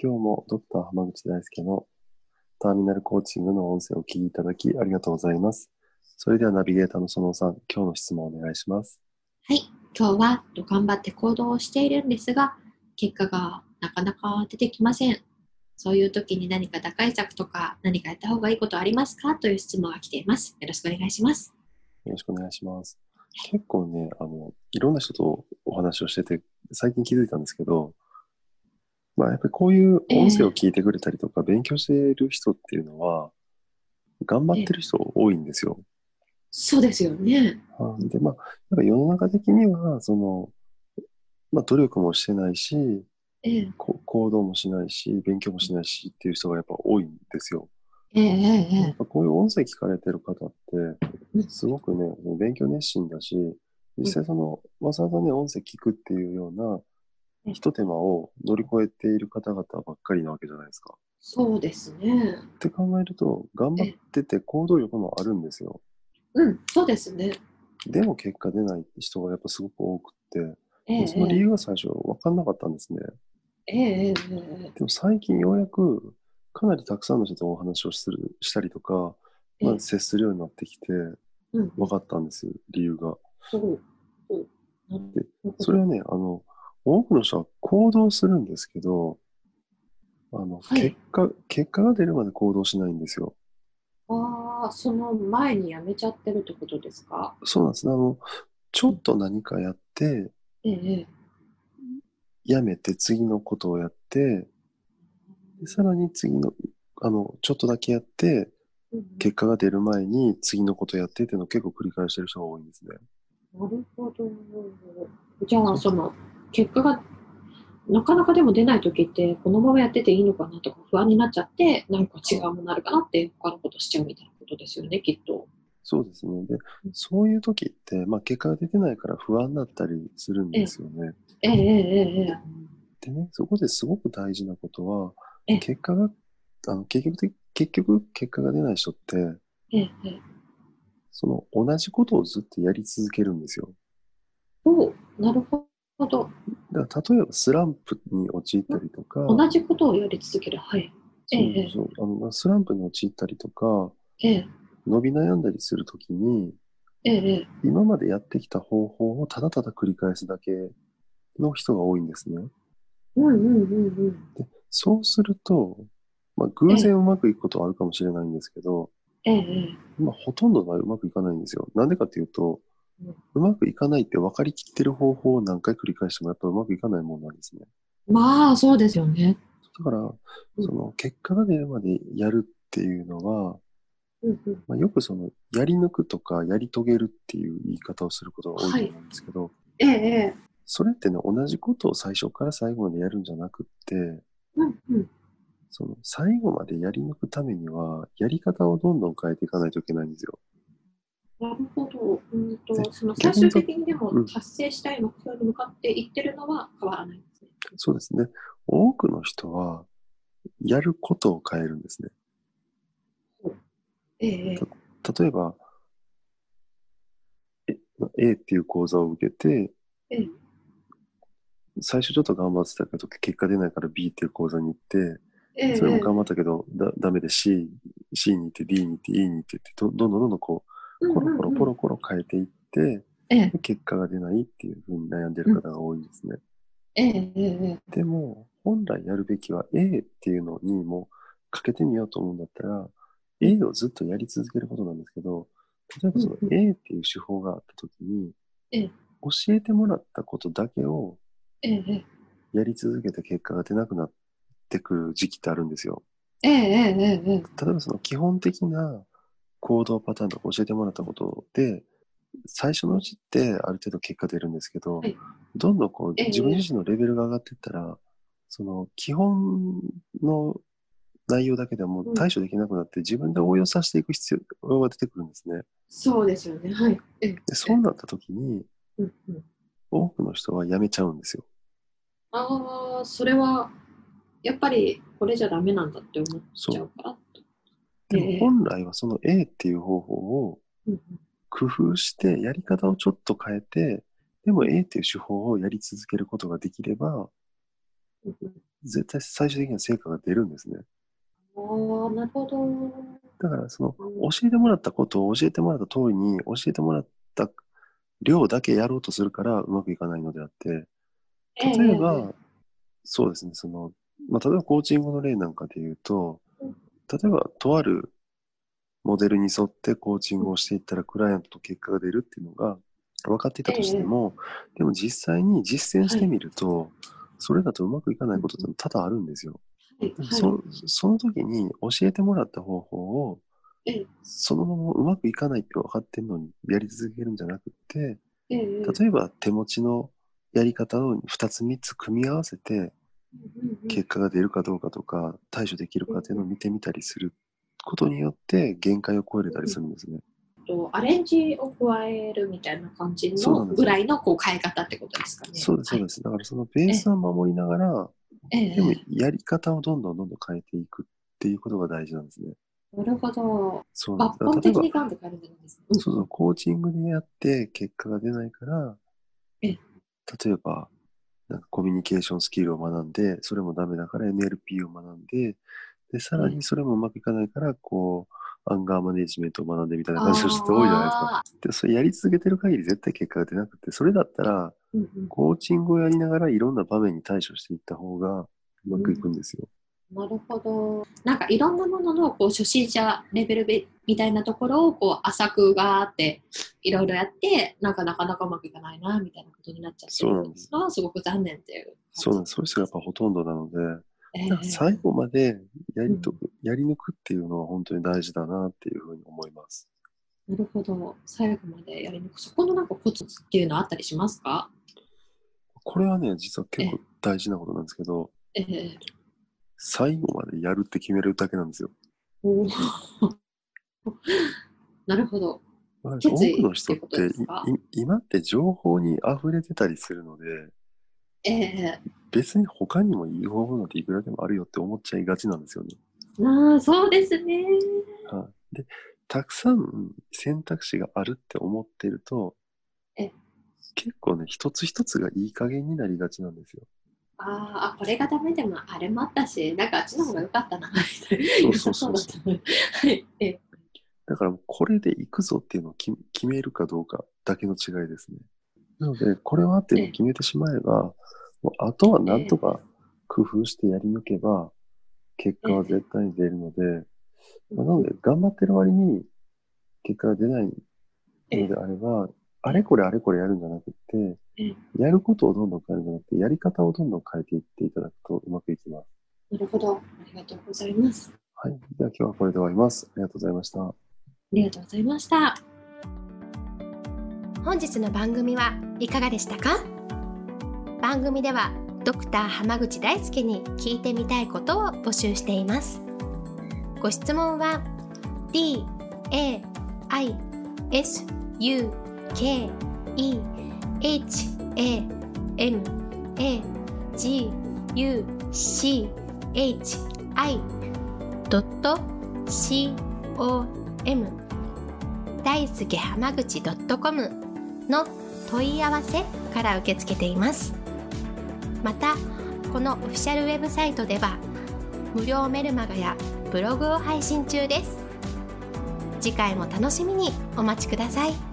今日もドクター濱口大輔のターミナルコーチングの音声をお聞きいただきありがとうございます。それではナビゲーターのそのさん、今日の質問をお願いします。はい、今日は頑張って行動をしているんですが、結果がなかなか出てきません。そういう時に何か打開策とか何かやった方がいいことありますか？という質問が来ています。よろしくお願いします。よろしくお願いします。結構ね、あの、いろんな人とお話をしてて、最近気づいたんですけど、まあやっぱりこういう音声を聞いてくれたりとか、勉強している人っていうのは、頑張ってる人多いんですよ。そうですよね。はいで、まあ、やっぱ世の中的には、その、まあ努力もしてないし、ええ、こ行動もしないし、勉強もしないしっていう人がやっぱ多いんですよ。ええ、ええ、えやっぱこういう音声聞かれてる方ってうん、すごくね、勉強熱心だし、実際その、わざわざね、音声聞くっていうような、うん一手間を乗り越えている方々ばっかりなわけじゃないですか。そうですね。って考えると、頑張ってて行動力もあるんですよ。うん、そうですね。でも結果出ない人がやっぱすごく多くって、ええ、その理由が最初分かんなかったんですね。ええ、でも最近ようやく、かなりたくさんの人とお話をするしたりとか、まあ、接するようになってきて、うん、分かったんですよ、理由が。そでそれはね、あの、多くの人は行動するんですけど、あの、はい結果、結果が出るまで行動しないんですよ。ああ、その前にやめちゃってるってことですか？そうなんですね。あの、ちょっと何かやって、ええ、ええ。やめて次のことをやって、でさらに次の、あの、ちょっとだけやって、うん結果が出る前に次のことやってっていうのを結構繰り返してる人が多いんですね。なるほど。じゃあ、その、結果がなかなかでも出ないときって、このままやってていいのかなとか不安になっちゃって、何か違うものなるかなって、他のことしちゃうみたいなことですよね、きっと。そうですね。で、そういう時って、まあ結果が出てないから不安だったりするんですよね。ええ、ええ、ええ。でね、そこですごく大事なことはええ、結果が、あの結局的、結局結果が出ない人って、ええ、ええ。その同じことをずっとやり続けるんですよ。おうなるほど。だから例えばスランプに陥ったりとか、同じことをやり続ける。はい。ええそうそうあのスランプに陥ったりとか、ええ、伸び悩んだりするときに、ええ、ええ。今までやってきた方法をただただ繰り返すだけの人が多いんですね。うんうんうんうん。でそうすると、まあ、偶然うまくいくことはあるかもしれないんですけど、ええ、ええ。まあ、ほとんどの場合うまくいかないんですよ。なんでかっていうと、うまくいかないって分かりきってる方法を何回繰り返してもやっぱうまくいかないもんなんですね。まあ、そうですよね。だから、うんその結果が出るまでやるっていうのは、うんうん。まあ、よくそのやり抜くとかやり遂げるっていう言い方をすることが多いと思うんですけど、ええ、ええ。それってね、同じことを最初から最後までやるんじゃなくって、うんうん。その最後までやり抜くためには、やり方をどんどん変えていかないといけないんですよ。なるほど。うんとでその最終的にでもうん達成したい目標に向かっていってるのは変わらないんですね。そうですね。多くの人は、やることを変えるんですね。ええ、例えば、え A っていう講座を受けて、ええ、最初ちょっと頑張ってたけど、結果出ないから B っていう講座に行って、ええ、それも頑張ったけど、だダメで C、C に行って D に行って E に行ってってど、どんどんどんどんこう、コロコロコロコロ変えていって、ええ、で結果が出ないっていうふうに悩んでる方が多いんですね。ええ、ええ、でも、本来やるべきは A っていうのにもかけてみようと思うんだったら、A をずっとやり続けることなんですけど、例えばそのうん A っていう手法があったときに、ええ。教えてもらったことだけをええ、やり続けた結果が出なくなってくる時期ってあるんですよ。ええ、ええ、ええ、例えばその基本的な行動パターンとか教えてもらったことで、最初のうちってある程度結果出るんですけど、はいどんどんこうええ自分自身のレベルが上がっていったら、その基本の内容だけではもう対処できなくなって、自分で応用させていく必要が出てくるんですね。そうですよね。はい。ええでそうなった時に、うんうん、多くの人はやめちゃうんですよ。ああ、それは、やっぱりこれじゃダメなんだって思っちゃうから。でええ。も本来はその A っていう方法を工夫して、やり方をちょっと変えて、でも A っていう手法をやり続けることができれば、絶対最終的には成果が出るんですね。ああ、なるほど。だからそのうん。教えてもらったことを教えてもらった通りに教えてもらった量だけやろうとするからうまくいかないのであって、例えば、そうですね、その、まあ、例えばコーチングの例なんかで言うとうん、例えばとあるモデルに沿ってコーチングをしていったらクライアントと結果が出るっていうのが分かっていたとしても、でも実際に実践してみると、それだとうまくいかないことって多々あるんですよ。はい。はい。そその時に教えてもらった方法をええ。そのままうまくいかないって分かってるのにやり続けるんじゃなくてええ。例えば手持ちのやり方を2つ3つ組み合わせて結果が出るかどうかとか対処できるかっていうのを見てみたりすることによって限界を超えれたりするんですね。とアレンジを加えるみたいな感じのぐらいのこう変え方ってことですかね。そうですそうです。だからそのベースは守りながらええでもやり方をどんどんどんどん変えていくっていうことが大事なんですね。なるほど。そう抜本的にガンと変えるんじゃないですか。そうそう、コーチングでやって結果が出ないから、え例えば、なんかコミュニケーションスキルを学んで、それもダメだから NLP を学んで、で、さらにそれもうまくいかないから、こう、アンガーマネジメントを学んでみたいな感じの人って多いじゃないですか。あで、それやり続けてる限り絶対結果が出なくて、それだったら、コーチングをやりながらいろんな場面に対処していった方がうまくいくんですよ。なるほど。なんかいろんなもののこう初心者レベルべみたいなところをこう浅くがーっていろいろやって、なんかなかなかうまくいかないなみたいなことになっちゃってそうなんですのはすごく残念っていう。そうなんです。そういう人がやっぱほとんどなので、ええなんか最後までやりと、やり抜くっていうのは本当に大事だなっていうふうに思います。なるほど。最後までやり抜く。そこのなんかコツっていうのはあったりしますか？これはね、実は結構大事なことなんですけど、ええ最後までやるって決めるだけなんですよ。なるほど。多くの人っって今って情報に溢れてたりするので、ええ別に他にもいい方法なんていくらでもあるよって思っちゃいがちなんですよね。ああ、そうですね。はい、で、たくさん選択肢があるって思ってるとえ、結構ね、一つ一つがいい加減になりがちなんですよ。あーあ、これがダメでもあれもあったし、なんかあっちの方が良かったな。そうそうそうそうだったなはい。ええだからもうこれで行くぞっていうのを決決めるかどうかだけの違いですね。なので、これはっていうのを決めてしまえば、もうあとはなんとか工夫してやり抜けば、結果は絶対に出るので、まあなので、頑張ってる割に結果が出ないのであれば、あれこれあれこれやるんじゃなくてええ、やることをどんどん変えるんじゃなくて、やり方をどんどん変えていっていただくとうまくいきます。なるほど。ありがとうございます。はい。では今日はこれで終わります。ありがとうございました。ありがとうございました。本日の番組はいかがでしたか？番組ではドクター濱口大輔に聞いてみたいことを募集していますご質問は d a i s u k e h a m a g u c h i c o m 大輔濱口 .com の問い合わせから受け付けています。またこのオフィシャルウェブサイトでは無料メルマガやブログを配信中です。次回も楽しみにお待ちください。